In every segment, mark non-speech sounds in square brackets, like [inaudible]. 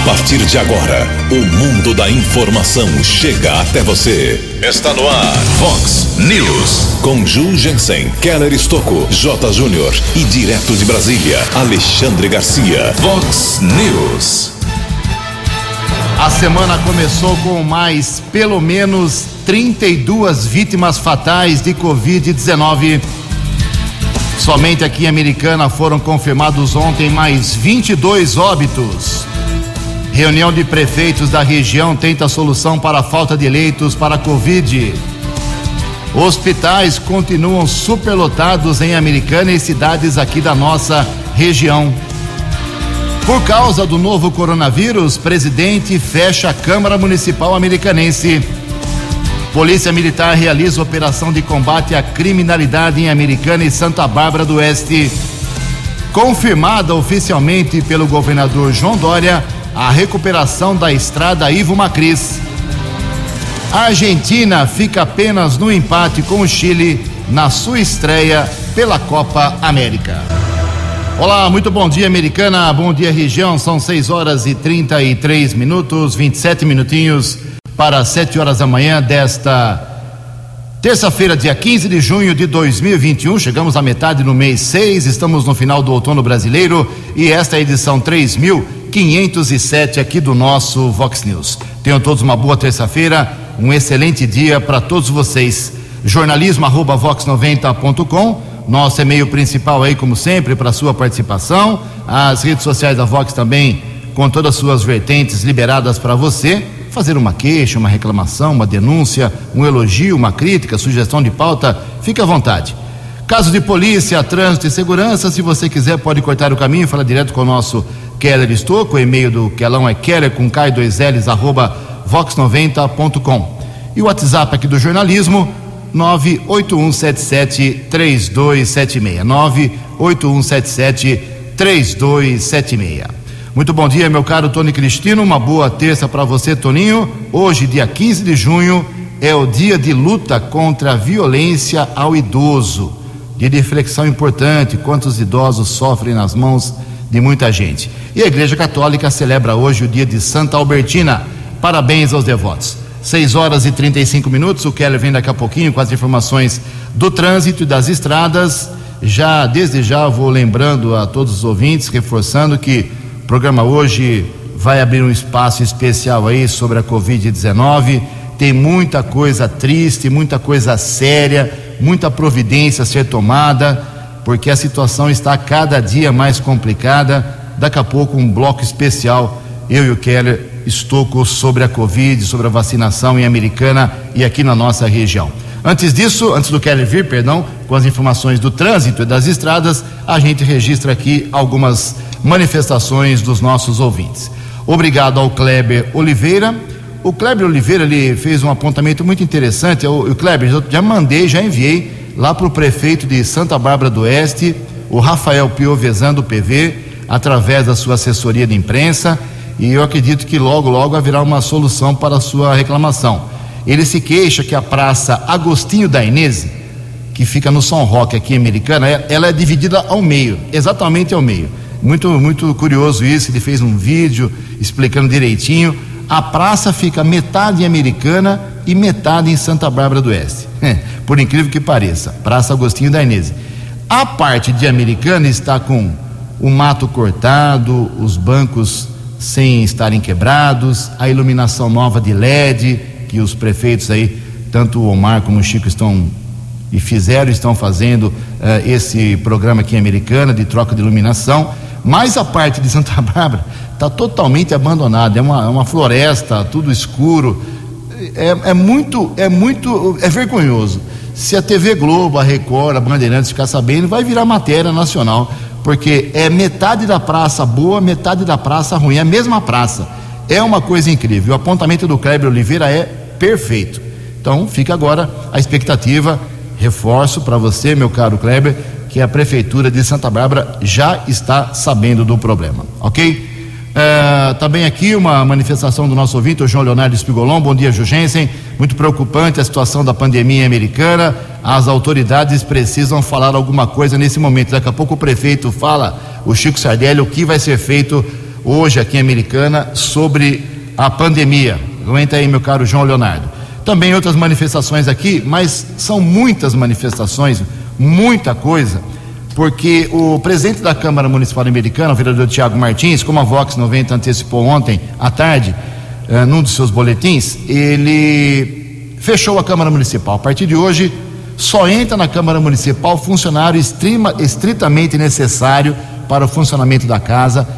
A partir de agora, o mundo da informação chega até você. Está no ar, Fox News. Com Ju Jensen, Keller Estocco, J. Júnior e direto de Brasília, Alexandre Garcia. Fox News. A semana começou com mais pelo menos 32 vítimas fatais de Covid-19. Somente aqui em Americana foram confirmados ontem mais 22 óbitos. Reunião de prefeitos da região tenta solução para a falta de leitos para a Covid. Hospitais continuam superlotados em Americana e cidades aqui da nossa região. Por causa do novo coronavírus, presidente fecha a Câmara Municipal Americanense. Polícia Militar realiza operação de combate à criminalidade em Americana e Santa Bárbara do Oeste. Confirmada oficialmente pelo governador João Dória a recuperação da estrada Ivo Macris. A Argentina fica apenas no empate com o Chile na sua estreia pela Copa América. Olá, muito bom dia, americana. Bom dia, região. São 6 horas e 33 minutos, 27 minutinhos para 7 horas da manhã desta terça-feira, dia 15 de junho de 2021. Chegamos à metade do mês 6, estamos no final do outono brasileiro e esta é a edição 3507 aqui do nosso Vox News. Tenham todos uma boa terça-feira, um excelente dia para todos vocês. jornalismo@vox90.com, nosso e-mail principal aí como sempre para sua participação. As redes sociais da Vox também com todas as suas vertentes liberadas para você fazer uma queixa, uma reclamação, uma denúncia, um elogio, uma crítica, sugestão de pauta, fique à vontade. Caso de polícia, trânsito e segurança, se você quiser pode cortar o caminho e falar direto com o nosso Keller Estocco, o e-mail do Kelão é keller com k 2 ls arroba vox90.com. E o WhatsApp aqui do jornalismo, 98177 3276. 98177 3276. Muito bom dia, meu caro Tony Cristino. Uma boa terça para você, Toninho. Hoje, dia 15 de junho, é o dia de luta contra a violência ao idoso. Dia de reflexão importante: quantos idosos sofrem nas mãos de muita gente. E a Igreja Católica celebra hoje o dia de Santa Albertina. Parabéns aos devotos. 6 horas e 35 minutos. O Keller vem daqui a pouquinho com as informações do trânsito e das estradas. Já, desde já, vou lembrando a todos os ouvintes, reforçando que o programa hoje vai abrir um espaço especial aí sobre a Covid-19. Tem muita coisa triste, muita coisa séria, muita providência a ser tomada, porque a situação está cada dia mais complicada. Daqui a pouco, um bloco especial, eu e o Keller, Estocco sobre a Covid, sobre a vacinação em Americana e aqui na nossa região. Antes disso, antes do Keller vir, perdão, com as informações do trânsito e das estradas, a gente registra aqui algumas manifestações dos nossos ouvintes. Obrigado ao Kleber Oliveira. O Kleber Oliveira ele fez um apontamento muito interessante. O Kleber, eu já mandei, já enviei lá para o prefeito de Santa Bárbara do Oeste, o Rafael Piovesan do PV, através da sua assessoria de imprensa, e eu acredito que logo, logo haverá uma solução para a sua reclamação. Ele se queixa que a praça Agostinho da Inês, que fica no São Roque aqui em Americana, ela é dividida ao meio, exatamente ao meio. Muito, muito curioso isso. Ele fez um vídeo explicando direitinho. A praça fica metade em Americana e metade em Santa Bárbara do Oeste. [laughs] Por incrível que pareça, Praça Agostinho da Inês. A parte de Americana está com o mato cortado, os bancos sem estarem quebrados, a iluminação nova de LED que os prefeitos aí, tanto o Omar como o Chico estão e fizeram, estão fazendo uh, esse programa aqui em Americana de troca de iluminação. Mas a parte de Santa [laughs] Bárbara está totalmente abandonada, é uma, é uma floresta, tudo escuro. É, é, muito, é muito, é vergonhoso. Se a TV Globo, a Record, a Bandeirantes ficar sabendo, vai virar matéria nacional, porque é metade da praça boa, metade da praça ruim, é a mesma praça. É uma coisa incrível. O apontamento do Kleber Oliveira é perfeito. Então fica agora a expectativa, reforço para você, meu caro Kleber, que a Prefeitura de Santa Bárbara já está sabendo do problema, ok? É, também aqui uma manifestação do nosso ouvinte, o João Leonardo Espigolon. Bom dia, Jugensen. Muito preocupante a situação da pandemia americana. As autoridades precisam falar alguma coisa nesse momento. Daqui a pouco o prefeito fala, o Chico Sardelli, o que vai ser feito hoje aqui em Americana sobre a pandemia. Aguenta aí, meu caro João Leonardo. Também outras manifestações aqui, mas são muitas manifestações, muita coisa, porque o presidente da Câmara Municipal Americana, o vereador Tiago Martins, como a Vox 90 antecipou ontem à tarde, eh, num dos seus boletins, ele fechou a Câmara Municipal. A partir de hoje, só entra na Câmara Municipal funcionário estritamente necessário para o funcionamento da casa.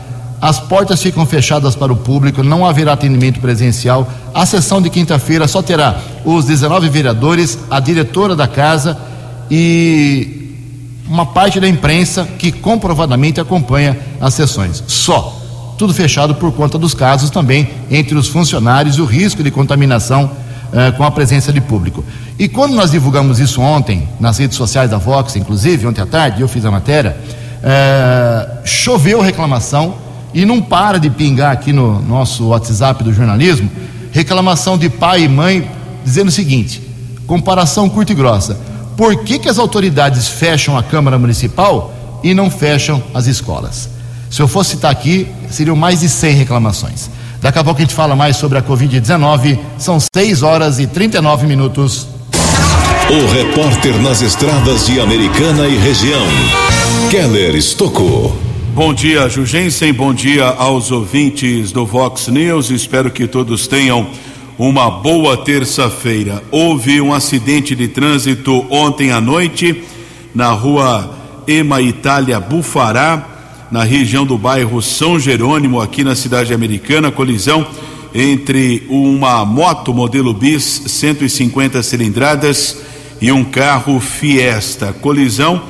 As portas ficam fechadas para o público, não haverá atendimento presencial. A sessão de quinta-feira só terá os 19 vereadores, a diretora da casa e uma parte da imprensa que comprovadamente acompanha as sessões. Só. Tudo fechado por conta dos casos também entre os funcionários e o risco de contaminação eh, com a presença de público. E quando nós divulgamos isso ontem, nas redes sociais da Vox, inclusive, ontem à tarde, eu fiz a matéria, eh, choveu reclamação e não para de pingar aqui no nosso WhatsApp do jornalismo reclamação de pai e mãe dizendo o seguinte: comparação curta e grossa. Por que, que as autoridades fecham a Câmara Municipal e não fecham as escolas? Se eu fosse citar aqui, seriam mais de 100 reclamações. Daqui a pouco a gente fala mais sobre a Covid-19. São 6 horas e 39 minutos. O repórter nas estradas de Americana e região, Keller Estocou. Bom dia, Jugensen. Bom dia aos ouvintes do Vox News. Espero que todos tenham uma boa terça-feira. Houve um acidente de trânsito ontem à noite na rua Ema Itália Bufará, na região do bairro São Jerônimo, aqui na cidade americana. Colisão entre uma moto modelo bis 150 cilindradas e um carro Fiesta. Colisão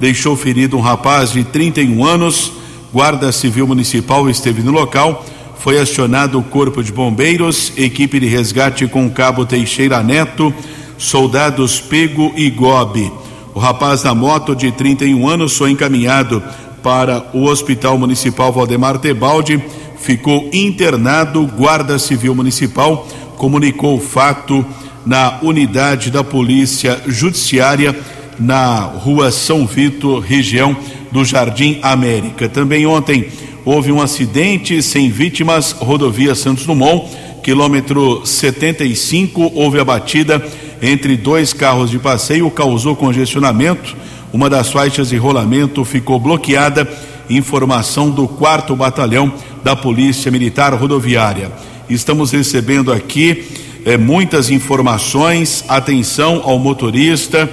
deixou ferido um rapaz de 31 anos. Guarda Civil Municipal esteve no local. Foi acionado o Corpo de Bombeiros, equipe de resgate com Cabo Teixeira Neto, soldados Pego e Gobe. O rapaz da moto de 31 anos foi encaminhado para o Hospital Municipal Valdemar Tebaldi, ficou internado. Guarda Civil Municipal comunicou o fato na unidade da Polícia Judiciária na rua São Vitor, região do Jardim América. Também ontem houve um acidente sem vítimas, rodovia Santos Dumont, quilômetro 75, houve a batida entre dois carros de passeio, causou congestionamento. Uma das faixas de rolamento ficou bloqueada. Informação do quarto batalhão da Polícia Militar Rodoviária. Estamos recebendo aqui eh, muitas informações. Atenção ao motorista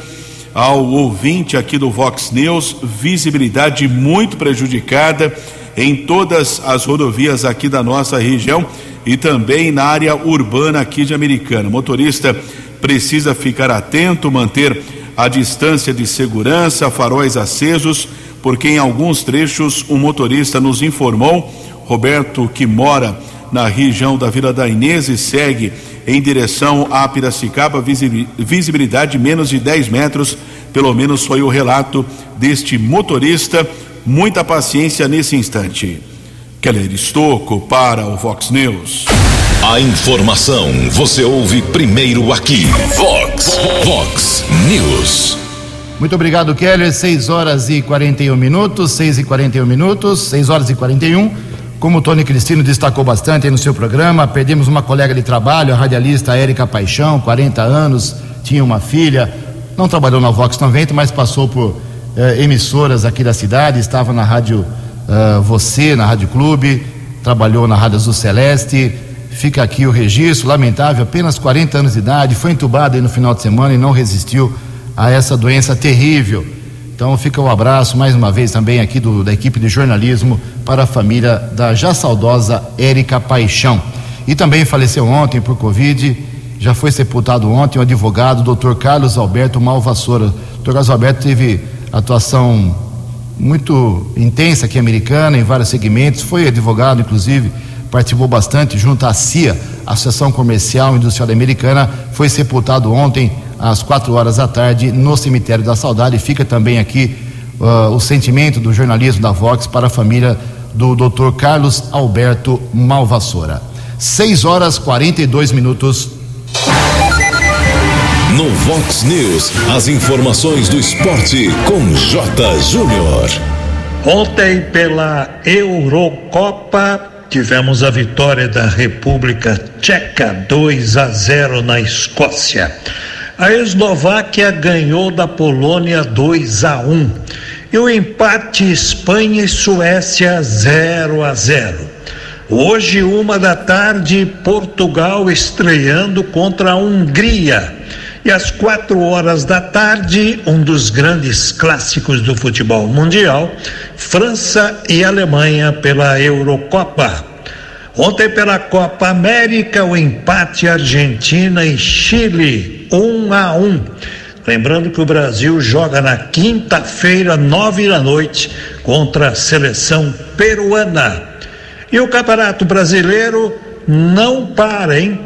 ao ouvinte aqui do Vox News, visibilidade muito prejudicada em todas as rodovias aqui da nossa região e também na área urbana aqui de Americana. O motorista precisa ficar atento, manter a distância de segurança, faróis acesos, porque em alguns trechos o motorista nos informou, Roberto, que mora na região da Vila da Inês e segue em direção a Piracicaba, visibilidade menos de 10 metros, pelo menos foi o relato deste motorista. Muita paciência nesse instante. Keller Estocco para o Vox News. A informação você ouve primeiro aqui. Vox, Vox News. Muito obrigado, Keller. 6 horas e 41 minutos, 6 e 41 minutos, 6 horas e 41. Como o Tony Cristino destacou bastante no seu programa, perdemos uma colega de trabalho, a radialista Érica Paixão, 40 anos, tinha uma filha, não trabalhou na Vox 90, mas passou por eh, emissoras aqui da cidade, estava na Rádio uh, Você, na Rádio Clube, trabalhou na Rádio Azul Celeste. Fica aqui o registro, lamentável, apenas 40 anos de idade, foi entubada no final de semana e não resistiu a essa doença terrível então fica o um abraço mais uma vez também aqui do, da equipe de jornalismo para a família da já saudosa Érica Paixão. E também faleceu ontem por Covid, já foi sepultado ontem o advogado doutor Carlos Alberto Malvassoura. O doutor Carlos Alberto teve atuação muito intensa aqui americana, em vários segmentos, foi advogado, inclusive, participou bastante junto à CIA, Associação Comercial e Industrial Americana, foi sepultado ontem às quatro horas da tarde no cemitério da Saudade. Fica também aqui uh, o sentimento do jornalismo da Vox para a família do Dr. Carlos Alberto Malvassoura. 6 horas 42 minutos. No Vox News, as informações do esporte com J. Júnior. Ontem, pela Eurocopa, tivemos a vitória da República Tcheca 2 a 0 na Escócia. A Eslováquia ganhou da Polônia 2 a 1 e o empate Espanha e Suécia 0 a 0. Hoje, uma da tarde, Portugal estreando contra a Hungria. E às quatro horas da tarde, um dos grandes clássicos do futebol mundial, França e Alemanha pela Eurocopa. Ontem pela Copa América, o empate Argentina e Chile, um a um. Lembrando que o Brasil joga na quinta-feira, nove da noite, contra a seleção peruana. E o Campeonato Brasileiro não para, hein?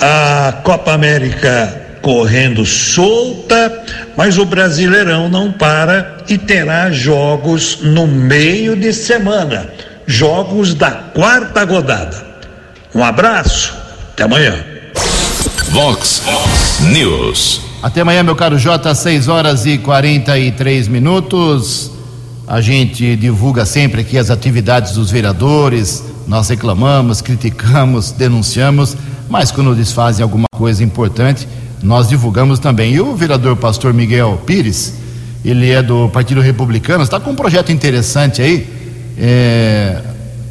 A Copa América correndo solta, mas o Brasileirão não para e terá jogos no meio de semana jogos da quarta rodada. Um abraço, até amanhã. Vox News. Até amanhã, meu caro Jota, 6 horas e 43 minutos. A gente divulga sempre aqui as atividades dos vereadores. Nós reclamamos, criticamos, denunciamos, mas quando eles fazem alguma coisa importante, nós divulgamos também. E o vereador pastor Miguel Pires, ele é do Partido Republicano, está com um projeto interessante aí, é,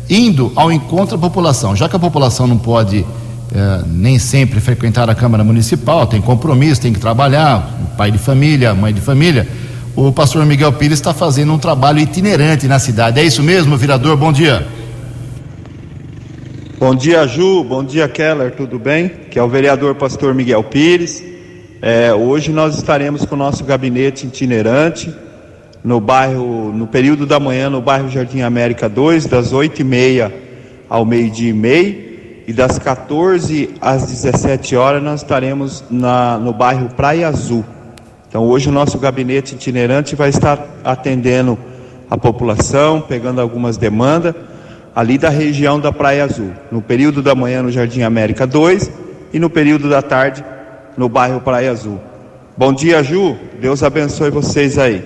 indo ao encontro da população. Já que a população não pode é, nem sempre frequentar a Câmara Municipal, tem compromisso, tem que trabalhar, pai de família, mãe de família. O pastor Miguel Pires está fazendo um trabalho itinerante na cidade. É isso mesmo, vereador? Bom dia. Bom dia, Ju. Bom dia, Keller. Tudo bem? Que é o vereador Pastor Miguel Pires. É, hoje nós estaremos com o nosso gabinete itinerante no bairro, no período da manhã, no bairro Jardim América 2, das 8h30 ao meio-dia e meio. E das 14 às 17 horas nós estaremos na, no bairro Praia Azul. Então hoje o nosso gabinete itinerante vai estar atendendo a população, pegando algumas demandas ali da região da Praia Azul, no período da manhã no Jardim América 2 e no período da tarde no bairro Praia Azul. Bom dia, Ju. Deus abençoe vocês aí.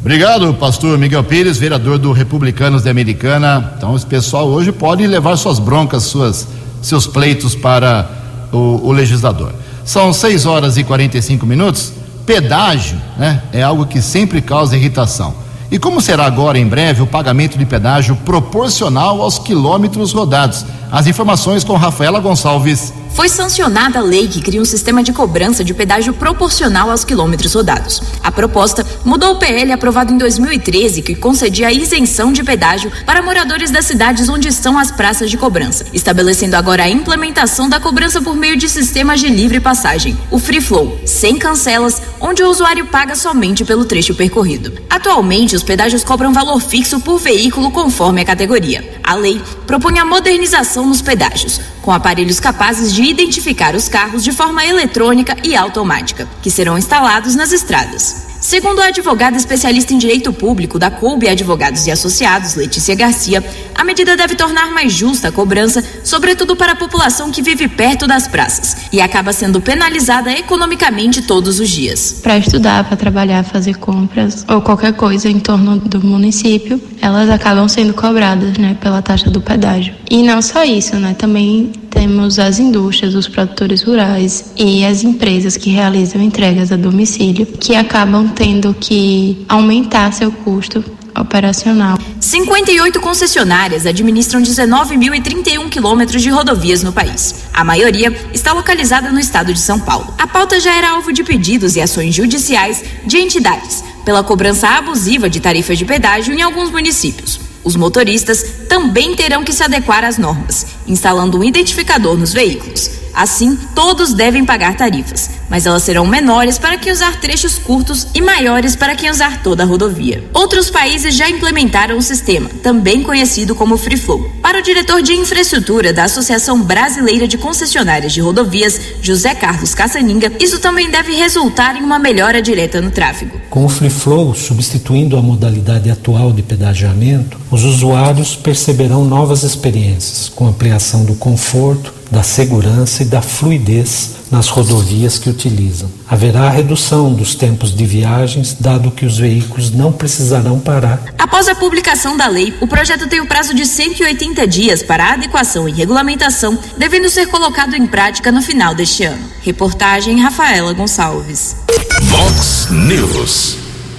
Obrigado, pastor Miguel Pires, vereador do Republicanos de Americana. Então, esse pessoal hoje pode levar suas broncas, suas, seus pleitos para o, o legislador. São 6 horas e 45 minutos. Pedágio né, é algo que sempre causa irritação. E como será agora em breve o pagamento de pedágio proporcional aos quilômetros rodados? As informações com Rafaela Gonçalves. Foi sancionada a lei que cria um sistema de cobrança de pedágio proporcional aos quilômetros rodados. A proposta mudou o PL aprovado em 2013, que concedia isenção de pedágio para moradores das cidades onde estão as praças de cobrança, estabelecendo agora a implementação da cobrança por meio de sistemas de livre passagem, o Free Flow, sem cancelas, onde o usuário paga somente pelo trecho percorrido. Atualmente, os pedágios cobram valor fixo por veículo conforme a categoria. A lei propõe a modernização nos pedágios, com aparelhos capazes de identificar os carros de forma eletrônica e automática, que serão instalados nas estradas. Segundo a advogada especialista em direito público da Colbe Advogados e Associados, Letícia Garcia, a medida deve tornar mais justa a cobrança, sobretudo para a população que vive perto das praças e acaba sendo penalizada economicamente todos os dias. Para estudar, para trabalhar, fazer compras ou qualquer coisa em torno do município, elas acabam sendo cobradas, né, pela taxa do pedágio. E não só isso, né, também temos as indústrias, os produtores rurais e as empresas que realizam entregas a domicílio, que acabam tendo que aumentar seu custo operacional. 58 concessionárias administram 19.031 quilômetros de rodovias no país. A maioria está localizada no estado de São Paulo. A pauta já era alvo de pedidos e ações judiciais de entidades pela cobrança abusiva de tarifas de pedágio em alguns municípios. Os motoristas também terão que se adequar às normas, instalando um identificador nos veículos. Assim, todos devem pagar tarifas, mas elas serão menores para quem usar trechos curtos e maiores para quem usar toda a rodovia. Outros países já implementaram o sistema, também conhecido como Free Flow. Para o diretor de infraestrutura da Associação Brasileira de Concessionárias de Rodovias, José Carlos Caçaninga, isso também deve resultar em uma melhora direta no tráfego. Com o Free Flow substituindo a modalidade atual de pedagiamento, os usuários perceberão novas experiências, com ampliação do conforto da segurança e da fluidez nas rodovias que utilizam. Haverá redução dos tempos de viagens, dado que os veículos não precisarão parar. Após a publicação da lei, o projeto tem o prazo de 180 dias para adequação e regulamentação, devendo ser colocado em prática no final deste ano. Reportagem Rafaela Gonçalves. Vox News.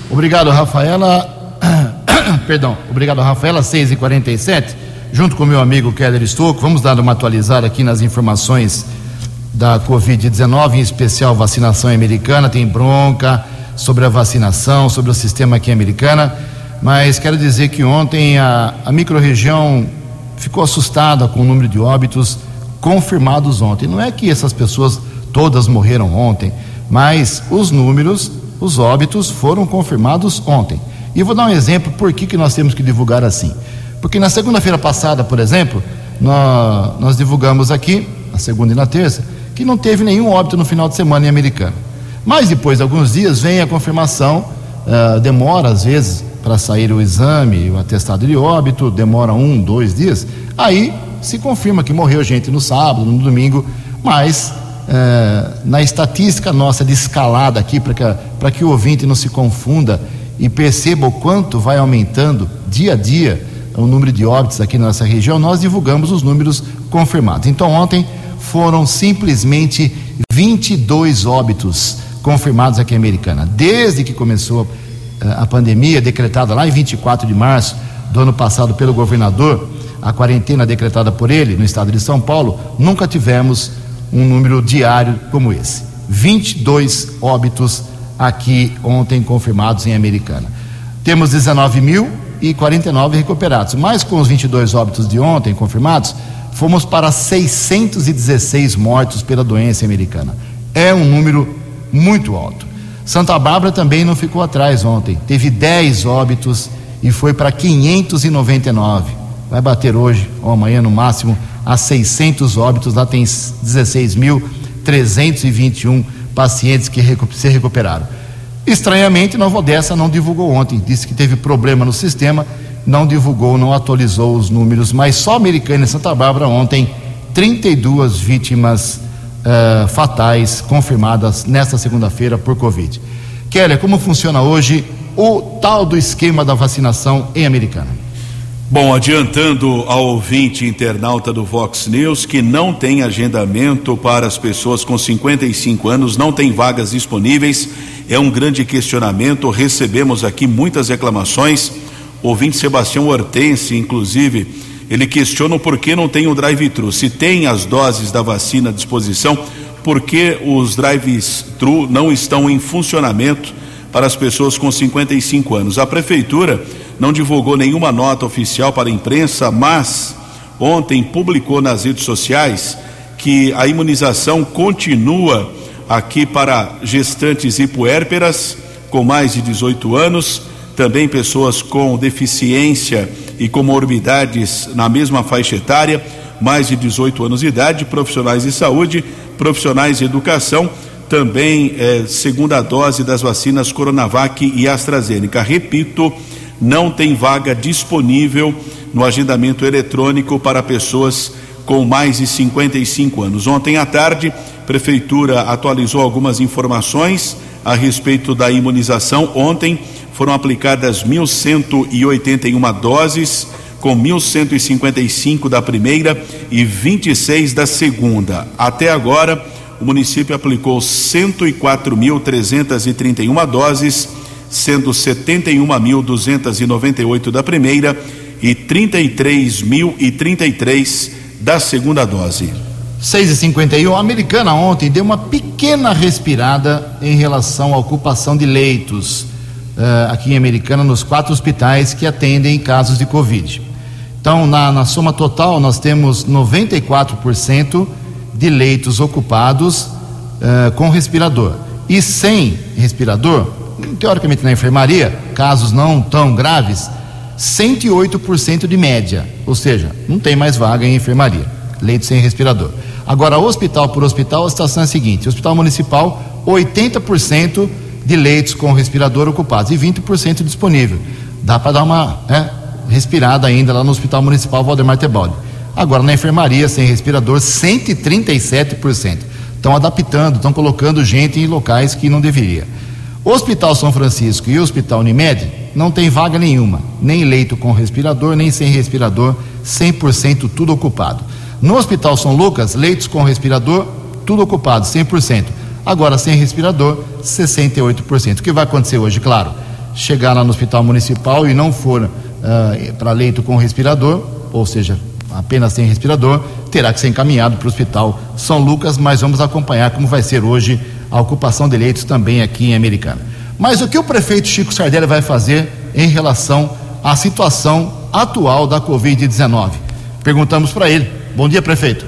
Obrigado, Rafaela. [coughs] Perdão, obrigado, Rafaela, 6 e 47 junto com meu amigo Keller Stocco, vamos dar uma atualizada aqui nas informações da Covid-19, em especial vacinação americana, tem bronca sobre a vacinação, sobre o sistema aqui americana, mas quero dizer que ontem a, a microrregião ficou assustada com o número de óbitos confirmados ontem. Não é que essas pessoas todas morreram ontem, mas os números, os óbitos foram confirmados ontem. E vou dar um exemplo por que, que nós temos que divulgar assim. Porque na segunda-feira passada, por exemplo, nós, nós, divulgamos aqui, na segunda e na terça, que não teve nenhum óbito no final de semana em Americana. Mas depois de alguns dias vem a confirmação, uh, demora às vezes para sair o exame, o atestado de óbito, demora um, dois dias. Aí se confirma que morreu gente no sábado, no domingo, mas uh, na estatística nossa de escalada aqui, para que, que o ouvinte não se confunda e perceba o quanto vai aumentando dia a dia o número de óbitos aqui na nossa região, nós divulgamos os números confirmados. Então, ontem foram simplesmente 22 óbitos confirmados aqui em Americana. Desde que começou eh, a pandemia, decretada lá em 24 de março do ano passado pelo governador, a quarentena decretada por ele no estado de São Paulo, nunca tivemos um número diário como esse. 22 óbitos aqui ontem confirmados em Americana. Temos 19 mil e 49 recuperados. Mas com os 22 óbitos de ontem confirmados, fomos para 616 mortos pela doença americana. É um número muito alto. Santa Bárbara também não ficou atrás ontem. Teve 10 óbitos e foi para 599. Vai bater hoje ou amanhã no máximo a 600 óbitos. Lá tem 16.321 pacientes que se recuperaram. Estranhamente, Nova Odessa não divulgou ontem, disse que teve problema no sistema, não divulgou, não atualizou os números, mas só Americana e Santa Bárbara ontem, 32 vítimas uh, fatais confirmadas nesta segunda-feira por Covid. Keller, como funciona hoje o tal do esquema da vacinação em Americana? Bom, adiantando ao ouvinte internauta do Vox News que não tem agendamento para as pessoas com 55 anos, não tem vagas disponíveis, é um grande questionamento. Recebemos aqui muitas reclamações. O ouvinte Sebastião Hortense, inclusive, ele questiona o porquê não tem o drive-thru. Se tem as doses da vacina à disposição, por que os drive-thru não estão em funcionamento para as pessoas com 55 anos? A prefeitura não divulgou nenhuma nota oficial para a imprensa, mas ontem publicou nas redes sociais que a imunização continua aqui para gestantes puérperas com mais de 18 anos, também pessoas com deficiência e comorbidades na mesma faixa etária, mais de 18 anos de idade, profissionais de saúde, profissionais de educação, também eh, segunda dose das vacinas Coronavac e AstraZeneca. Repito, não tem vaga disponível no agendamento eletrônico para pessoas com mais de 55 anos. Ontem à tarde, a prefeitura atualizou algumas informações a respeito da imunização. Ontem foram aplicadas 1.181 doses, com 1.155 da primeira e 26 da segunda. Até agora, o município aplicou 104.331 doses sendo 71.298 da primeira e 33.033 da segunda dose. 6 e 51 a americana ontem deu uma pequena respirada em relação à ocupação de leitos uh, aqui em Americana, nos quatro hospitais que atendem casos de Covid. Então, na, na soma total, nós temos 94% de leitos ocupados uh, com respirador. E sem respirador, teoricamente na enfermaria, casos não tão graves, 108% de média, ou seja, não tem mais vaga em enfermaria, leito sem respirador. Agora, hospital por hospital, a situação é a seguinte: hospital municipal, 80% de leitos com respirador ocupados e 20% disponível. Dá para dar uma né, respirada ainda lá no Hospital Municipal Valdemar Tebaldi. Agora, na enfermaria, sem respirador, 137%. Estão adaptando, estão colocando gente em locais que não deveria. O Hospital São Francisco e o Hospital Unimed não tem vaga nenhuma, nem leito com respirador, nem sem respirador, 100% tudo ocupado. No Hospital São Lucas, leitos com respirador, tudo ocupado, 100%. Agora, sem respirador, 68%. O que vai acontecer hoje, claro? Chegar lá no Hospital Municipal e não for uh, para leito com respirador, ou seja, apenas sem respirador, terá que ser encaminhado para o Hospital São Lucas, mas vamos acompanhar como vai ser hoje a ocupação de leitos também aqui em Americana. Mas o que o prefeito Chico Sardelli vai fazer em relação à situação atual da Covid-19? Perguntamos para ele. Bom dia, prefeito.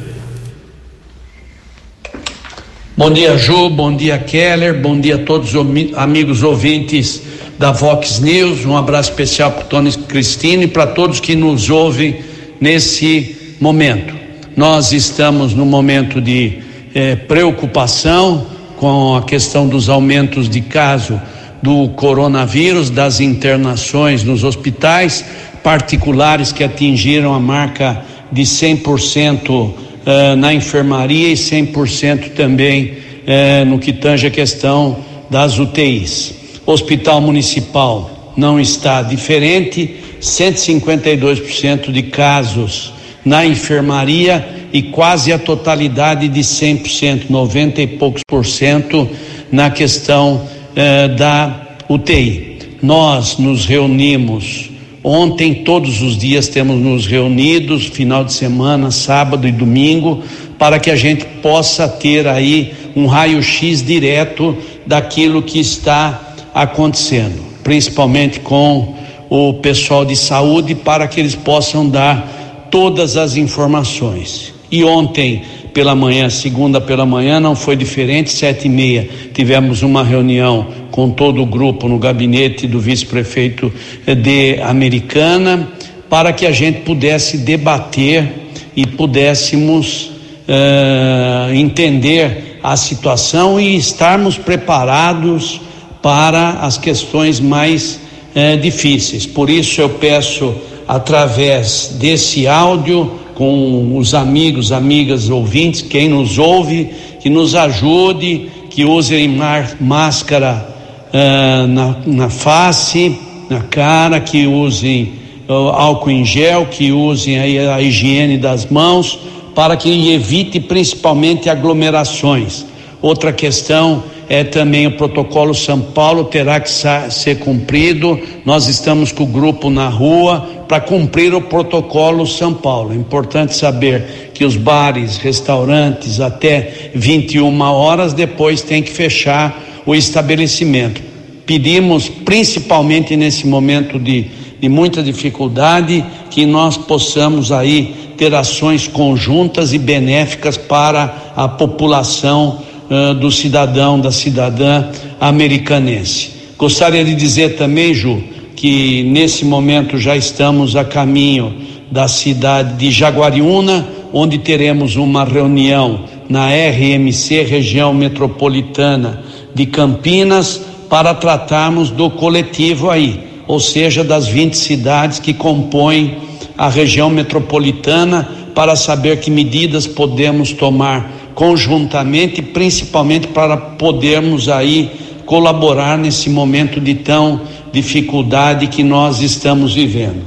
Bom dia, Ju. Bom dia, Keller. Bom dia a todos os amigos ouvintes da Vox News. Um abraço especial para Tony Cristine e para todos que nos ouvem nesse momento. Nós estamos no momento de eh, preocupação com a questão dos aumentos de caso do coronavírus, das internações nos hospitais particulares que atingiram a marca de 100% eh, na enfermaria e 100% também eh, no que tange a questão das UTIs. Hospital Municipal não está diferente, 152% de casos na enfermaria e quase a totalidade de 100%, 90 e poucos por cento na questão eh, da UTI. Nós nos reunimos ontem, todos os dias temos nos reunidos, final de semana, sábado e domingo, para que a gente possa ter aí um raio-x direto daquilo que está acontecendo, principalmente com o pessoal de saúde, para que eles possam dar todas as informações. E ontem pela manhã, segunda pela manhã, não foi diferente, sete e meia, tivemos uma reunião com todo o grupo no gabinete do vice-prefeito de Americana, para que a gente pudesse debater e pudéssemos uh, entender a situação e estarmos preparados para as questões mais uh, difíceis. Por isso eu peço, através desse áudio, com os amigos, amigas, ouvintes, quem nos ouve, que nos ajude, que usem máscara uh, na, na face, na cara, que usem uh, álcool em gel, que usem a higiene das mãos, para que evite principalmente aglomerações. Outra questão é também o protocolo São Paulo terá que ser cumprido. Nós estamos com o grupo na rua para cumprir o protocolo São Paulo. É importante saber que os bares, restaurantes até 21 horas depois tem que fechar o estabelecimento. Pedimos principalmente nesse momento de, de muita dificuldade que nós possamos aí ter ações conjuntas e benéficas para a população uh, do cidadão, da cidadã americanense. Gostaria de dizer também, Ju, que nesse momento já estamos a caminho da cidade de Jaguariúna, onde teremos uma reunião na RMC, região metropolitana de Campinas, para tratarmos do coletivo aí, ou seja, das 20 cidades que compõem a região metropolitana, para saber que medidas podemos tomar conjuntamente, principalmente para podermos aí colaborar nesse momento de tão dificuldade que nós estamos vivendo.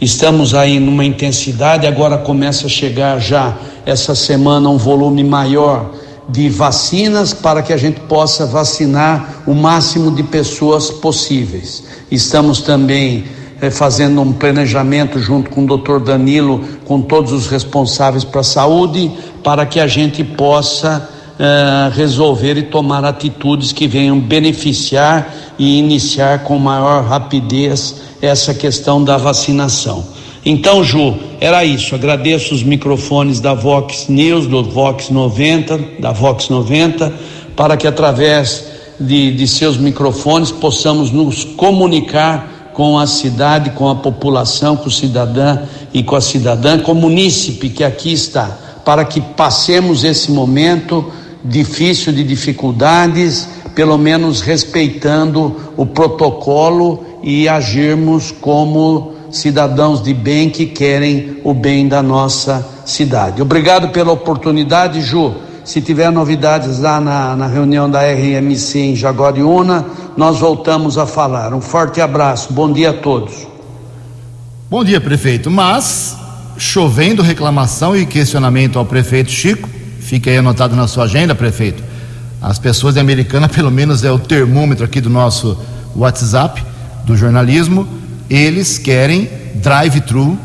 Estamos aí numa intensidade, agora começa a chegar já essa semana um volume maior de vacinas para que a gente possa vacinar o máximo de pessoas possíveis. Estamos também eh, fazendo um planejamento junto com o doutor Danilo, com todos os responsáveis para a saúde, para que a gente possa uh, resolver e tomar atitudes que venham beneficiar e iniciar com maior rapidez essa questão da vacinação. Então, Ju, era isso. Agradeço os microfones da Vox News, do Vox 90, da Vox 90, para que através de, de seus microfones possamos nos comunicar com a cidade, com a população, com o cidadã e com a cidadã, com o munícipe que aqui está para que passemos esse momento difícil de dificuldades, pelo menos respeitando o protocolo e agirmos como cidadãos de bem que querem o bem da nossa cidade. Obrigado pela oportunidade, Ju. Se tiver novidades lá na, na reunião da RMC em Jaguariúna, nós voltamos a falar. Um forte abraço, bom dia a todos. Bom dia, prefeito. Mas, chovendo reclamação e questionamento ao prefeito Chico, fica aí anotado na sua agenda, prefeito. As pessoas de Americana, [laughs] pelo menos é o termômetro aqui do nosso WhatsApp, do jornalismo, eles querem drive-thru uh,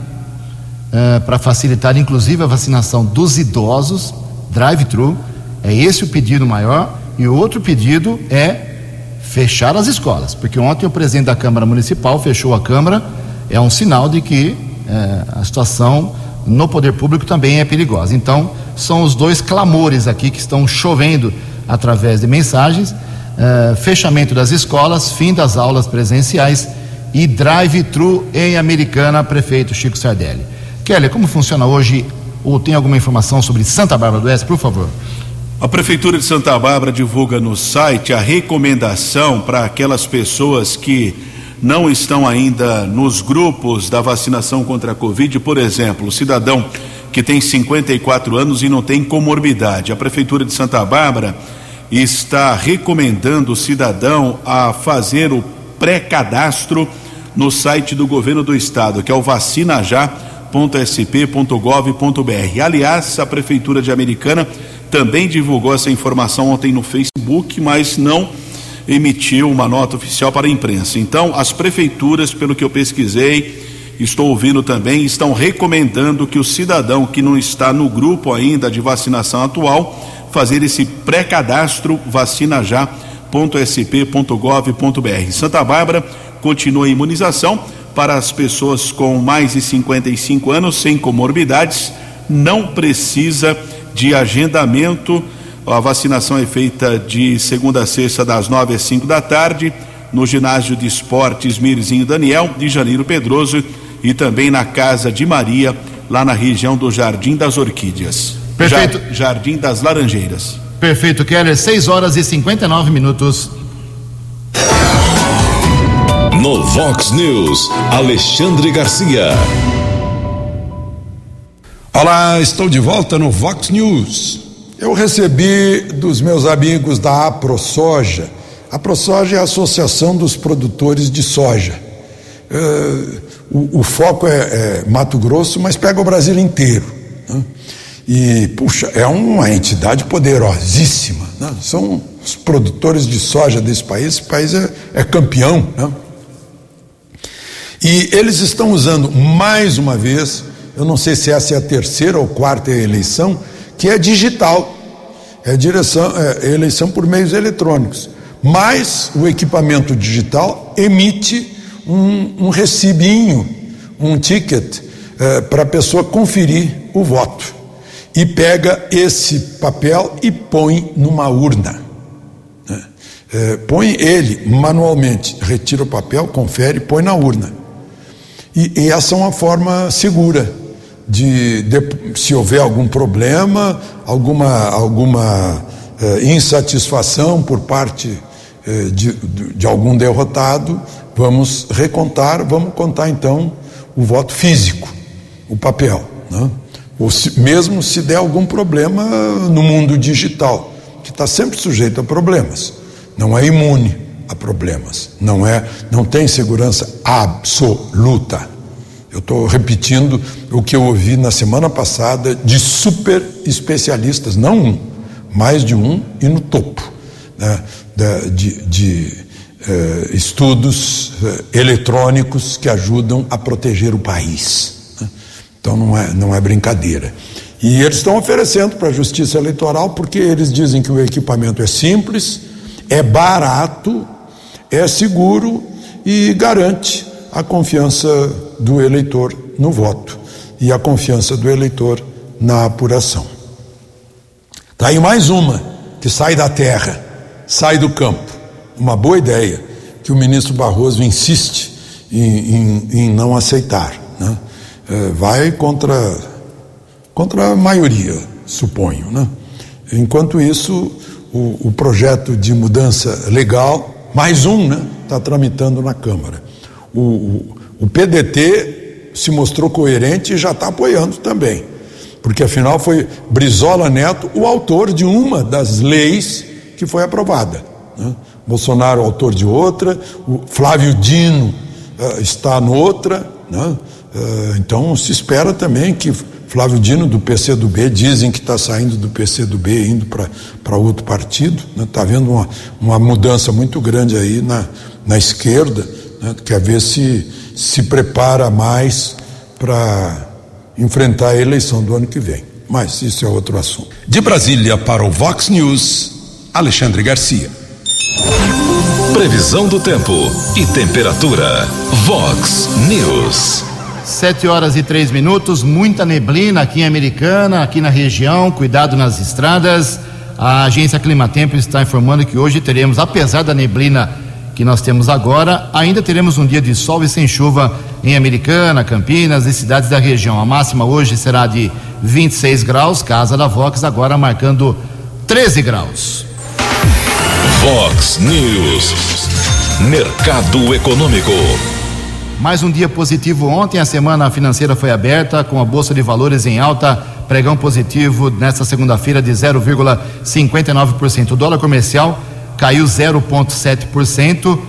para facilitar, inclusive, a vacinação dos idosos drive-thru. É esse o pedido maior. E o outro pedido é fechar as escolas, porque ontem o presidente da Câmara Municipal fechou a Câmara. É um sinal de que eh, a situação no poder público também é perigosa. Então, são os dois clamores aqui que estão chovendo através de mensagens: eh, fechamento das escolas, fim das aulas presenciais e drive-thru em Americana, prefeito Chico Sardelli. Kelly, como funciona hoje ou tem alguma informação sobre Santa Bárbara do Oeste, por favor? A Prefeitura de Santa Bárbara divulga no site a recomendação para aquelas pessoas que não estão ainda nos grupos da vacinação contra a Covid, por exemplo, o cidadão que tem 54 anos e não tem comorbidade. A Prefeitura de Santa Bárbara está recomendando o cidadão a fazer o pré-cadastro no site do governo do estado, que é o Vacina Já www.sp.gov.br. Aliás, a Prefeitura de Americana também divulgou essa informação ontem no Facebook, mas não emitiu uma nota oficial para a imprensa. Então, as prefeituras, pelo que eu pesquisei, estou ouvindo também, estão recomendando que o cidadão que não está no grupo ainda de vacinação atual, fazer esse pré-cadastro vacinajá.sp.gov.br. Santa Bárbara continua a imunização para as pessoas com mais de 55 anos sem comorbidades, não precisa de agendamento. A vacinação é feita de segunda a sexta, das nove às cinco da tarde, no ginásio de esportes Mirzinho Daniel, de Janeiro Pedroso, e também na Casa de Maria, lá na região do Jardim das Orquídeas. Perfeito. Jardim das Laranjeiras. Perfeito, Keller. 6 horas e 59 minutos. No Vox News, Alexandre Garcia. Olá, estou de volta no Vox News. Eu recebi dos meus amigos da AproSoja. A ProSoja é a Associação dos Produtores de Soja. É, o, o, foco é, é, Mato Grosso, mas pega o Brasil inteiro. Né? E, puxa, é uma entidade poderosíssima. Né? São os produtores de soja desse país. Esse país é, é campeão. Né? E eles estão usando mais uma vez, eu não sei se essa é a terceira ou quarta eleição, que é digital, é, direção, é eleição por meios eletrônicos. Mas o equipamento digital emite um, um recibinho, um ticket, é, para a pessoa conferir o voto. E pega esse papel e põe numa urna. Né? É, põe ele manualmente, retira o papel, confere, põe na urna. E, e essa é uma forma segura de, de, se houver algum problema, alguma, alguma eh, insatisfação por parte eh, de, de algum derrotado, vamos recontar, vamos contar então o voto físico, o papel. Né? Ou se, mesmo se der algum problema no mundo digital, que está sempre sujeito a problemas, não é imune a problemas. Não é, não tem segurança absoluta. Eu estou repetindo o que eu ouvi na semana passada de super especialistas, não um, mais de um e no topo né, de, de eh, estudos eh, eletrônicos que ajudam a proteger o país. Né? Então não é, não é brincadeira. E eles estão oferecendo para a Justiça Eleitoral porque eles dizem que o equipamento é simples, é barato é seguro e garante a confiança do eleitor no voto e a confiança do eleitor na apuração. Está aí mais uma que sai da terra, sai do campo. Uma boa ideia que o ministro Barroso insiste em, em, em não aceitar. Né? É, vai contra, contra a maioria, suponho. Né? Enquanto isso, o, o projeto de mudança legal mais um, né? Está tramitando na Câmara. O, o, o PDT se mostrou coerente e já está apoiando também. porque afinal foi Brizola Neto o autor de uma das leis que foi aprovada. Né? Bolsonaro, autor de outra, o Flávio Dino uh, está noutra. Né? Uh, então se espera também que Flávio Dino, do PCdoB, dizem que está saindo do PCdoB, indo para outro partido. Está né? Tá havendo uma, uma mudança muito grande aí na, na esquerda, né? quer ver se se prepara mais para enfrentar a eleição do ano que vem. Mas isso é outro assunto. De Brasília para o Vox News, Alexandre Garcia. Previsão do tempo e temperatura. Vox News. Sete horas e três minutos, muita neblina aqui em Americana, aqui na região, cuidado nas estradas. A agência Climatempo está informando que hoje teremos, apesar da neblina que nós temos agora, ainda teremos um dia de sol e sem chuva em Americana, Campinas e cidades da região. A máxima hoje será de 26 graus, casa da Vox agora marcando 13 graus. Vox News. Mercado Econômico. Mais um dia positivo ontem, a semana financeira foi aberta com a Bolsa de Valores em alta, pregão positivo nesta segunda-feira de 0,59%. O dólar comercial caiu 0,7%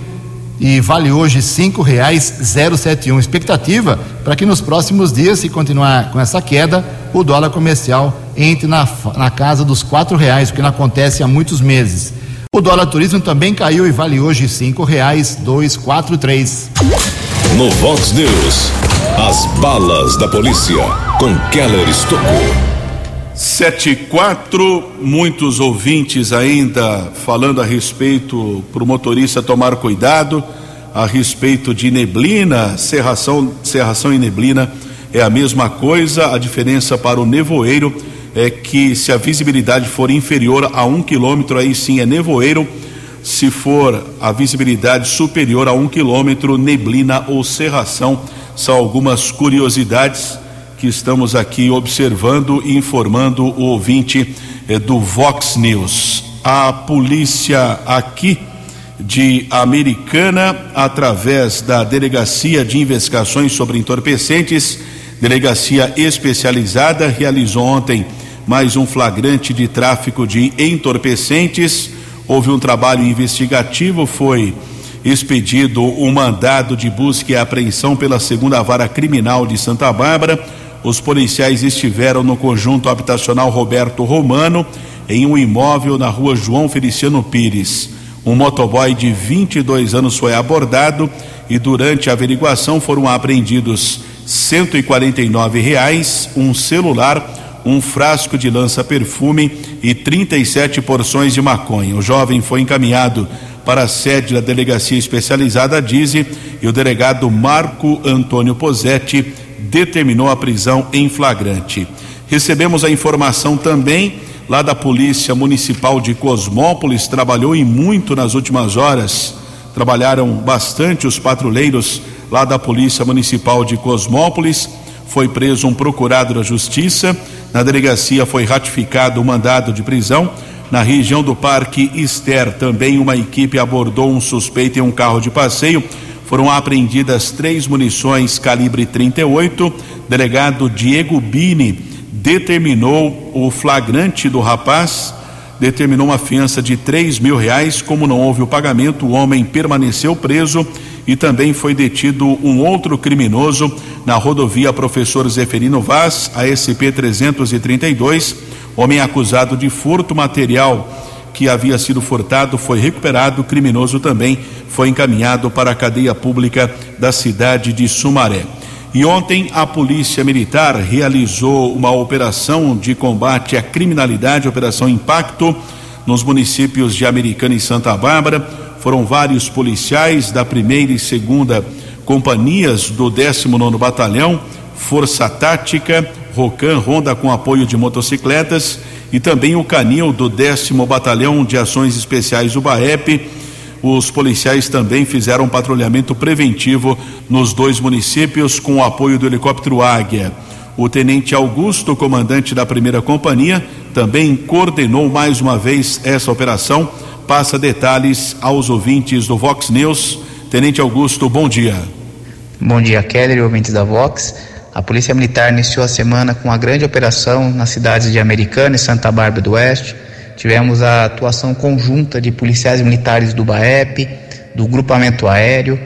e vale hoje cinco reais 071. Expectativa para que nos próximos dias, se continuar com essa queda, o dólar comercial entre na, na casa dos quatro reais, o que não acontece há muitos meses. O dólar turismo também caiu e vale hoje quatro três. No Vox News, as balas da polícia com Keller Estocou. Sete quatro, muitos ouvintes ainda falando a respeito para o motorista tomar cuidado a respeito de neblina, serração, serração e neblina é a mesma coisa. A diferença para o nevoeiro é que se a visibilidade for inferior a um quilômetro, aí sim é nevoeiro se for a visibilidade superior a um quilômetro, neblina ou cerração. São algumas curiosidades que estamos aqui observando e informando o ouvinte eh, do Vox News. A polícia aqui de Americana, através da Delegacia de Investigações sobre Entorpecentes, delegacia especializada, realizou ontem mais um flagrante de tráfico de entorpecentes houve um trabalho investigativo, foi expedido um mandado de busca e apreensão pela segunda vara criminal de Santa Bárbara. Os policiais estiveram no conjunto habitacional Roberto Romano, em um imóvel na rua João Feliciano Pires. Um motoboy de 22 anos foi abordado e durante a averiguação foram apreendidos 149 reais, um celular, um frasco de lança-perfume e 37 porções de maconha. O jovem foi encaminhado para a sede da Delegacia Especializada Dize e o delegado Marco Antônio Posetti determinou a prisão em flagrante. Recebemos a informação também lá da Polícia Municipal de Cosmópolis, trabalhou e muito nas últimas horas. Trabalharam bastante os patrulheiros lá da Polícia Municipal de Cosmópolis. Foi preso um procurado da Justiça na delegacia foi ratificado o mandado de prisão. Na região do Parque Ester, também uma equipe abordou um suspeito em um carro de passeio. Foram apreendidas três munições calibre 38. Delegado Diego Bini determinou o flagrante do rapaz, determinou uma fiança de três mil reais. Como não houve o pagamento, o homem permaneceu preso e também foi detido um outro criminoso na rodovia Professor Zeferino Vaz, a SP 332. Homem acusado de furto material que havia sido furtado foi recuperado. O criminoso também foi encaminhado para a cadeia pública da cidade de Sumaré. E ontem a Polícia Militar realizou uma operação de combate à criminalidade, Operação Impacto, nos municípios de Americana e Santa Bárbara foram vários policiais da primeira e segunda companhias do 19 Batalhão, Força Tática, Rocan, Ronda com apoio de motocicletas e também o Canil do 10 Batalhão de Ações Especiais do BAEP. Os policiais também fizeram um patrulhamento preventivo nos dois municípios com o apoio do helicóptero Águia. O tenente Augusto, comandante da primeira companhia, também coordenou mais uma vez essa operação passa detalhes aos ouvintes do Vox News. Tenente Augusto, bom dia. Bom dia, Keller e ouvintes da Vox. A Polícia Militar iniciou a semana com uma grande operação nas cidades de Americana e Santa Bárbara do Oeste. Tivemos a atuação conjunta de policiais militares do BAEP, do grupamento aéreo,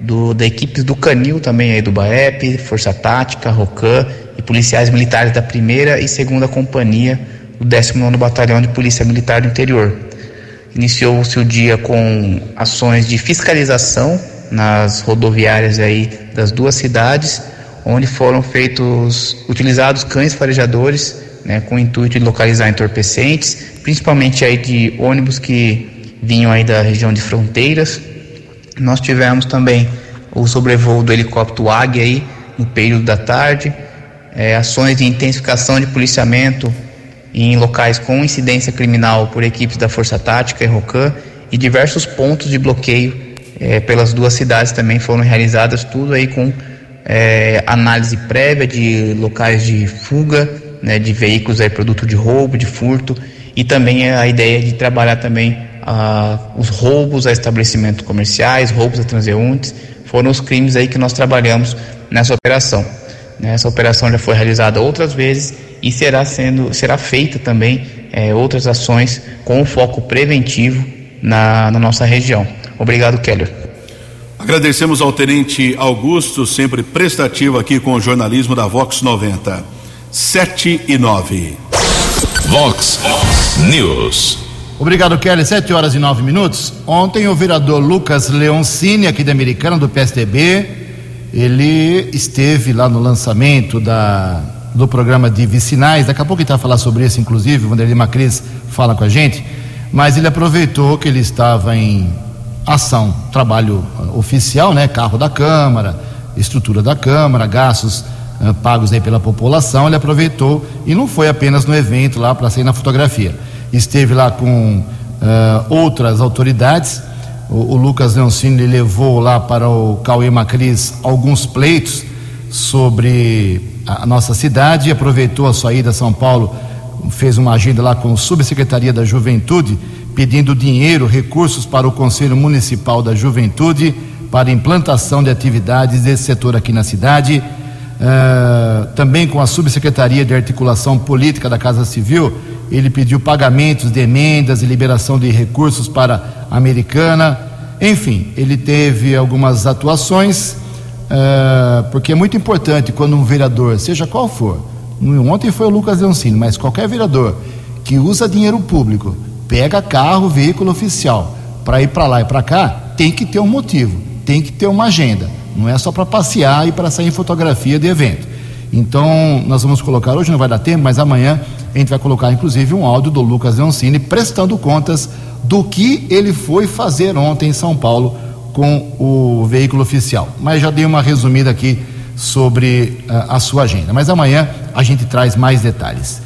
do, da equipes do Canil também aí do BAEP, Força Tática, ROCAM e policiais militares da primeira e segunda companhia do 19 Batalhão de Polícia Militar do Interior. Iniciou-se o dia com ações de fiscalização nas rodoviárias aí das duas cidades, onde foram feitos utilizados cães farejadores, né, com o intuito de localizar entorpecentes, principalmente aí de ônibus que vinham aí da região de fronteiras. Nós tivemos também o sobrevoo do helicóptero Águia aí no período da tarde, é, ações de intensificação de policiamento em locais com incidência criminal por equipes da Força Tática e ROCAM e diversos pontos de bloqueio é, pelas duas cidades também foram realizadas, tudo aí com é, análise prévia de locais de fuga, né, de veículos aí, produto de roubo, de furto, e também a ideia de trabalhar também ah, os roubos a estabelecimentos comerciais, roubos a transeuntes, foram os crimes aí que nós trabalhamos nessa operação. Essa operação já foi realizada outras vezes e será sendo será feita também é, outras ações com foco preventivo na, na nossa região. Obrigado, Keller. Agradecemos ao Tenente Augusto, sempre prestativo aqui com o jornalismo da Vox 90. 7 e 9. Vox News. Obrigado, Kelly. Sete horas e nove minutos. Ontem o vereador Lucas Leoncini, aqui da Americana, do PSDB, ele esteve lá no lançamento da, do programa de vicinais. Daqui a pouco ele vai falar sobre isso, inclusive, o Vanderlei Macris fala com a gente. Mas ele aproveitou que ele estava em ação, trabalho oficial, né? Carro da Câmara, estrutura da Câmara, gastos uh, pagos aí pela população. Ele aproveitou e não foi apenas no evento lá para sair na fotografia. Esteve lá com uh, outras autoridades. O, o Lucas Leoncini levou lá para o Cauê Macris alguns pleitos sobre a, nossa cidade, aproveitou a sua ida a São Paulo, fez uma agenda lá com a Subsecretaria da Juventude, pedindo dinheiro, recursos para o Conselho Municipal da Juventude para implantação de atividades desse setor aqui na cidade. Uh, também com a Subsecretaria de Articulação Política da Casa Civil, ele pediu pagamentos de emendas e liberação de recursos para a Americana. Enfim, ele teve algumas atuações, uh, porque é muito importante quando um vereador, seja qual for, ontem foi o Lucas Leoncini, mas qualquer vereador que usa dinheiro público, pega carro, veículo oficial, para ir para lá e para cá, tem que ter um motivo, tem que ter uma agenda. Não é só para passear e para sair em fotografia de evento. Então, nós vamos colocar, hoje não vai dar tempo, mas amanhã a gente vai colocar inclusive um áudio do Lucas Leoncini prestando contas do que ele foi fazer ontem em São Paulo com o veículo oficial. Mas já dei uma resumida aqui sobre uh, a sua agenda. Mas amanhã a gente traz mais detalhes.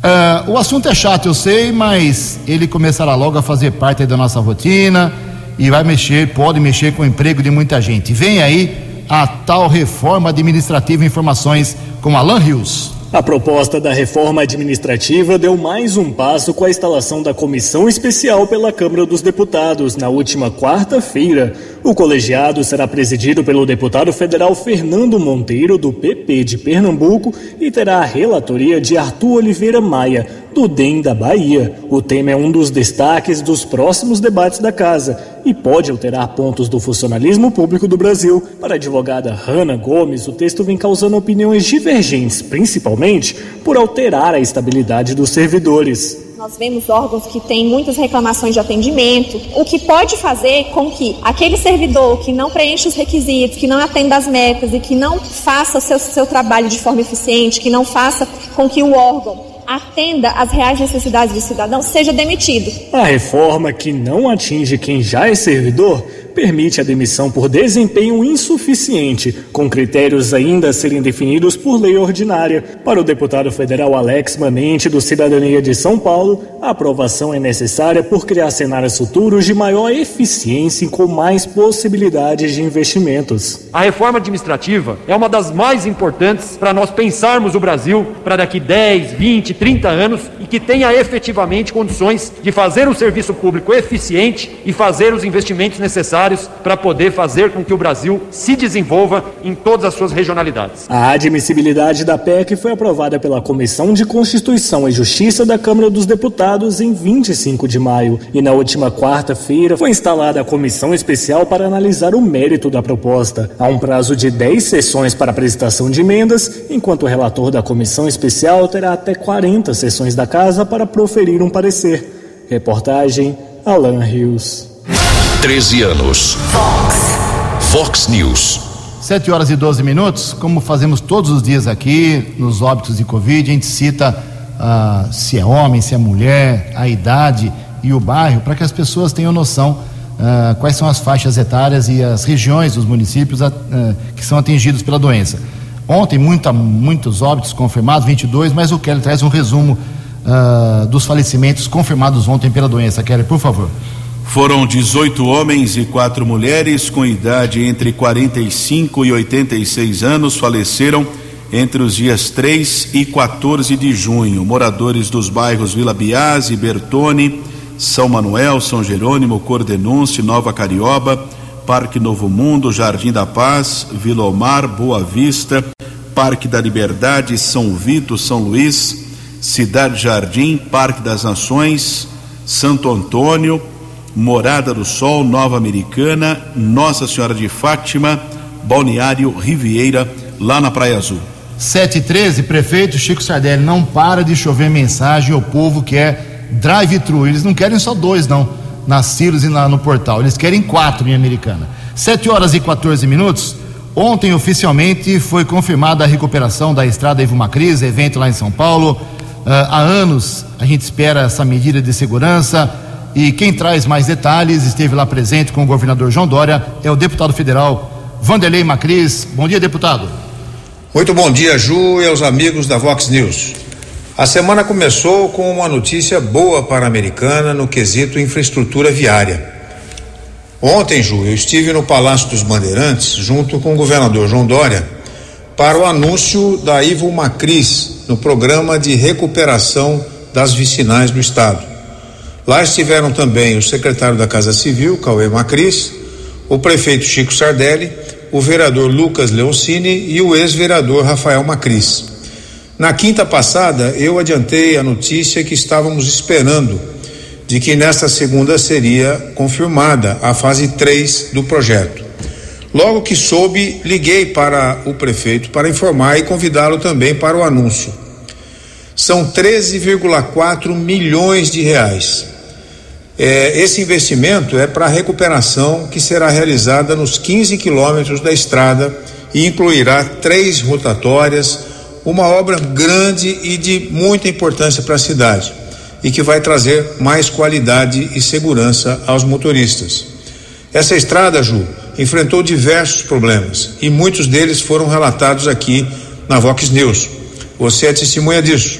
Uh, o assunto é chato, eu sei, mas ele começará logo a fazer parte da nossa rotina e vai mexer, pode mexer com o emprego de muita gente. Vem aí a tal reforma administrativa. Informações com Alan Rios. A proposta da reforma administrativa deu mais um passo com a instalação da comissão especial pela Câmara dos Deputados na última quarta-feira. O colegiado será presidido pelo deputado federal Fernando Monteiro, do PP de Pernambuco, e terá a relatoria de Arthur Oliveira Maia, do DEM da Bahia. O tema é um dos destaques dos próximos debates da casa e pode alterar pontos do funcionalismo público do Brasil. Para a advogada Hanna Gomes, o texto vem causando opiniões divergentes, principalmente por alterar a estabilidade dos servidores. Nós vemos órgãos que têm muitas reclamações de atendimento, o que pode fazer com que aquele servidor que não preenche os requisitos, que não atenda às metas e que não faça o seu, seu trabalho de forma eficiente, que não faça com que o órgão atenda às reais necessidades do cidadão, seja demitido. A reforma que não atinge quem já é servidor permite a demissão por desempenho insuficiente, com critérios ainda a serem definidos por lei ordinária. Para o deputado federal Alex Manente, do Cidadania de São Paulo, a aprovação é necessária por criar cenários futuros de maior eficiência e com mais possibilidades de investimentos. A reforma administrativa é uma das mais importantes para nós pensarmos o Brasil para daqui 10, 20, 30 anos e que tenha efetivamente condições de fazer um serviço público eficiente e fazer os investimentos necessários necessários para poder fazer com que o Brasil se desenvolva em todas as suas regionalidades. A admissibilidade da PEC foi aprovada pela Comissão de Constituição e Justiça da Câmara dos Deputados em 25 de maio e na última quarta-feira foi instalada a comissão especial para analisar o mérito da proposta. Há um prazo de 10 sessões para apresentação de emendas, enquanto o relator da comissão especial terá até 40 sessões da casa para proferir um parecer. Reportagem Alan Rios. 13 anos. Fox. Fox News. 7 horas e 12 minutos, como fazemos todos os dias aqui, nos óbitos de Covid, a gente cita uh, se é homem, se é mulher, a idade e o bairro, para que as pessoas tenham noção uh, quais são as faixas etárias e as regiões dos municípios uh, que são atingidos pela doença. Ontem, muita, muitos óbitos confirmados, 22, mas o Kelly traz um resumo dos falecimentos confirmados ontem pela doença. Kelly, por favor. Foram 18 homens e quatro mulheres com idade entre 45 e 86 anos faleceram entre os dias 3 e 14 de junho. Moradores dos bairros Vila Biase, Bertone, São Manuel, São Jerônimo, Cordenúncio, Nova Carioba, Parque Novo Mundo, Jardim da Paz, Vila Omar, Boa Vista, Parque da Liberdade, São Vito, São Luís, Cidade Jardim, Parque das Nações, Santo Antônio, Morada do Sol, Nova Americana, Nossa Senhora de Fátima, Balneário Riviera, lá na Praia Azul. 713, prefeito Chico Sardelli, não para de chover mensagem ao povo que é drive-thru. Eles não querem só dois, não, nas silos e no portal. Eles querem quatro em Americana. 7 horas e 14 minutos. Ontem, oficialmente, foi confirmada a recuperação da estrada Ivo Macris, evento lá em São Paulo. Uh, há anos a gente espera essa medida de segurança e quem traz mais detalhes, esteve lá presente com o governador João Dória, é o deputado federal Vanderlei Macris. Bom dia, deputado. Muito bom dia, Ju, e aos amigos da Vox News. A semana começou com uma notícia boa para a Americana no quesito infraestrutura viária. Ontem, Ju, eu estive no Palácio dos Bandeirantes junto com o governador João Dória para o anúncio da Ivo Macris no programa de recuperação das vicinais do estado. Lá estiveram também o secretário da Casa Civil, Cauê Macris, o prefeito Chico Sardelli, o vereador Lucas Leoncini e o ex-vereador Rafael Macris. Na quinta passada, eu adiantei a notícia que estávamos esperando de que nesta segunda seria confirmada a fase 3 do projeto. Logo que soube, liguei para o prefeito para informar e convidá-lo também para o anúncio. São 13,4 milhões de reais. É, esse investimento é para a recuperação que será realizada nos 15 quilômetros da estrada e incluirá três rotatórias, uma obra grande e de muita importância para a cidade e que vai trazer mais qualidade e segurança aos motoristas. Essa estrada, Ju, enfrentou diversos problemas e muitos deles foram relatados aqui na Vox News. Você é testemunha disso.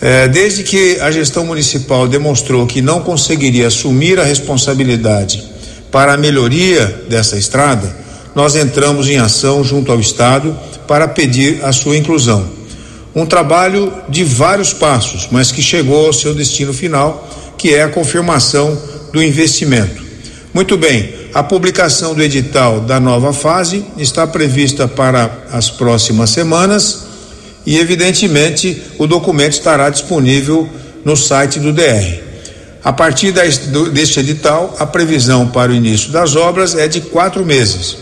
É, desde que a gestão municipal demonstrou que não conseguiria assumir a responsabilidade para a melhoria dessa estrada, nós entramos em ação junto ao Estado para pedir a sua inclusão. Um trabalho de vários passos, mas que chegou ao seu destino final, que é a confirmação do investimento. Muito bem, a publicação do edital da nova fase está prevista para as próximas semanas e, evidentemente, o documento estará disponível no site do DR. A partir deste edital, a previsão para o início das obras é de quatro meses.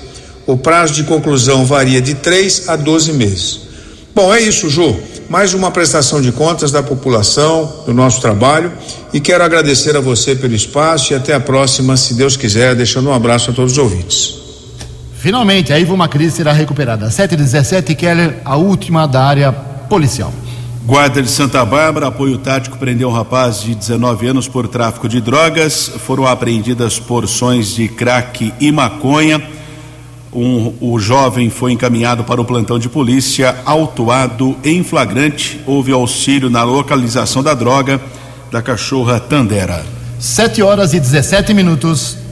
O prazo de conclusão varia de três a doze meses. Bom, é isso, Ju. Mais uma prestação de contas da população, do nosso trabalho, e quero agradecer a você pelo espaço e até a próxima, se Deus quiser, deixando um abraço a todos os ouvintes. Finalmente, a Ivo Macris será recuperada. 717 Keller, a última da área policial. Guarda de Santa Bárbara, apoio tático, prendeu um rapaz de 19 anos por tráfico de drogas. Foram apreendidas porções de crack e maconha. Um, o jovem foi encaminhado para o plantão de polícia, autuado em flagrante. Houve auxílio na localização da droga da cachorra Tandera. 7 horas e 17 minutos.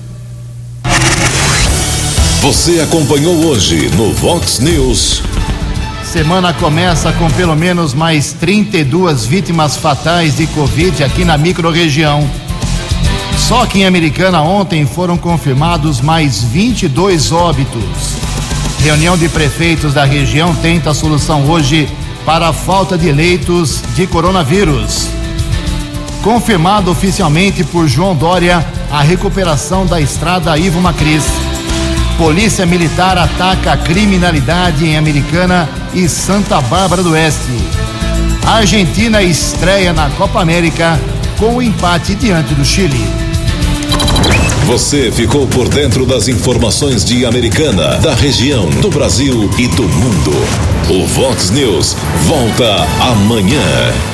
Você acompanhou hoje no Vox News. Semana começa com pelo menos mais 32 vítimas fatais de Covid aqui na microrregião. Só que em Americana ontem foram confirmados mais 22 óbitos. Reunião de prefeitos da região tenta solução hoje para a falta de leitos de coronavírus. Confirmado oficialmente por João Dória a recuperação da estrada Ivo Macris. Polícia Militar ataca a criminalidade em Americana e Santa Bárbara do Oeste. A Argentina estreia na Copa América com o empate diante do Chile. Você ficou por dentro das informações de Americana, da região, do Brasil e do mundo. O Vox News volta amanhã.